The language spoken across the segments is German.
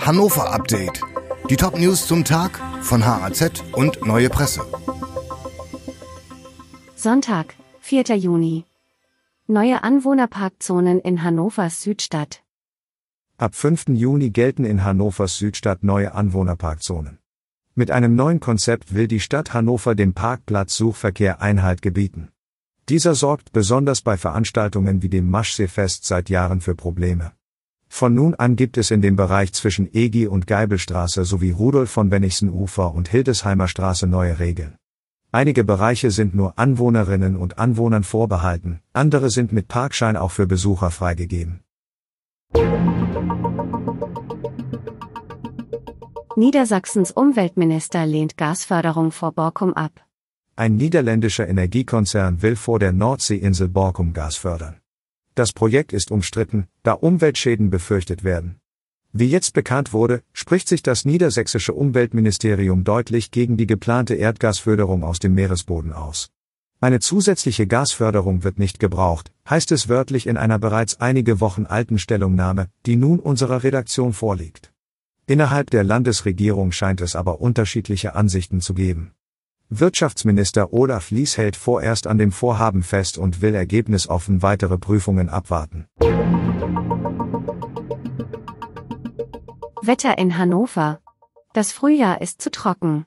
Hannover Update. Die Top News zum Tag von HAZ und Neue Presse. Sonntag, 4. Juni. Neue Anwohnerparkzonen in Hannovers Südstadt. Ab 5. Juni gelten in Hannovers Südstadt neue Anwohnerparkzonen. Mit einem neuen Konzept will die Stadt Hannover dem Parkplatzsuchverkehr Einhalt gebieten. Dieser sorgt besonders bei Veranstaltungen wie dem Maschseefest seit Jahren für Probleme. Von nun an gibt es in dem Bereich zwischen Egi und Geibelstraße sowie Rudolf von Bennigsen Ufer und Hildesheimer Straße neue Regeln. Einige Bereiche sind nur Anwohnerinnen und Anwohnern vorbehalten, andere sind mit Parkschein auch für Besucher freigegeben. Niedersachsens Umweltminister lehnt Gasförderung vor Borkum ab. Ein niederländischer Energiekonzern will vor der Nordseeinsel Borkum Gas fördern. Das Projekt ist umstritten, da Umweltschäden befürchtet werden. Wie jetzt bekannt wurde, spricht sich das niedersächsische Umweltministerium deutlich gegen die geplante Erdgasförderung aus dem Meeresboden aus. Eine zusätzliche Gasförderung wird nicht gebraucht, heißt es wörtlich in einer bereits einige Wochen alten Stellungnahme, die nun unserer Redaktion vorliegt. Innerhalb der Landesregierung scheint es aber unterschiedliche Ansichten zu geben. Wirtschaftsminister Olaf Lies hält vorerst an dem Vorhaben fest und will ergebnisoffen weitere Prüfungen abwarten. Wetter in Hannover. Das Frühjahr ist zu trocken.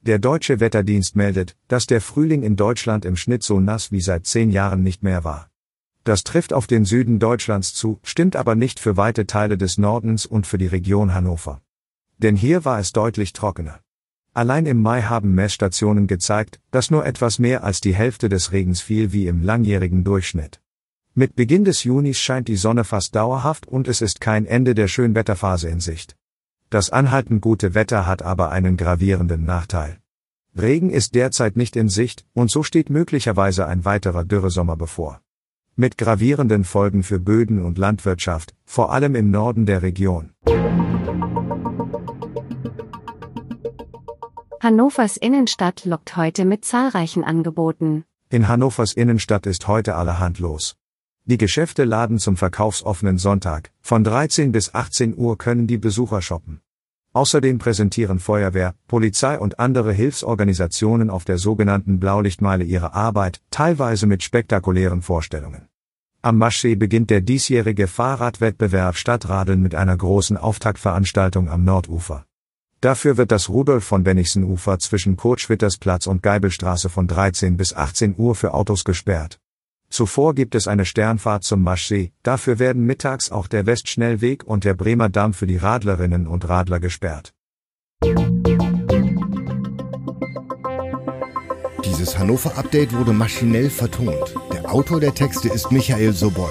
Der deutsche Wetterdienst meldet, dass der Frühling in Deutschland im Schnitt so nass wie seit zehn Jahren nicht mehr war. Das trifft auf den Süden Deutschlands zu, stimmt aber nicht für weite Teile des Nordens und für die Region Hannover. Denn hier war es deutlich trockener. Allein im Mai haben Messstationen gezeigt, dass nur etwas mehr als die Hälfte des Regens fiel wie im langjährigen Durchschnitt. Mit Beginn des Junis scheint die Sonne fast dauerhaft und es ist kein Ende der Schönwetterphase in Sicht. Das anhaltend gute Wetter hat aber einen gravierenden Nachteil. Regen ist derzeit nicht in Sicht und so steht möglicherweise ein weiterer Dürresommer bevor mit gravierenden Folgen für Böden und Landwirtschaft, vor allem im Norden der Region. Hannovers Innenstadt lockt heute mit zahlreichen Angeboten. In Hannovers Innenstadt ist heute allerhand los. Die Geschäfte laden zum verkaufsoffenen Sonntag. Von 13 bis 18 Uhr können die Besucher shoppen. Außerdem präsentieren Feuerwehr, Polizei und andere Hilfsorganisationen auf der sogenannten Blaulichtmeile ihre Arbeit, teilweise mit spektakulären Vorstellungen. Am Maschsee beginnt der diesjährige Fahrradwettbewerb Stadtradeln mit einer großen Auftaktveranstaltung am Nordufer. Dafür wird das Rudolf von Bennigsen Ufer zwischen Kurt Schwittersplatz und Geibelstraße von 13 bis 18 Uhr für Autos gesperrt. Zuvor gibt es eine Sternfahrt zum Maschsee, dafür werden mittags auch der Westschnellweg und der Bremer Damm für die Radlerinnen und Radler gesperrt. Dieses Hannover-Update wurde maschinell vertont. Der Autor der Texte ist Michael Sobol.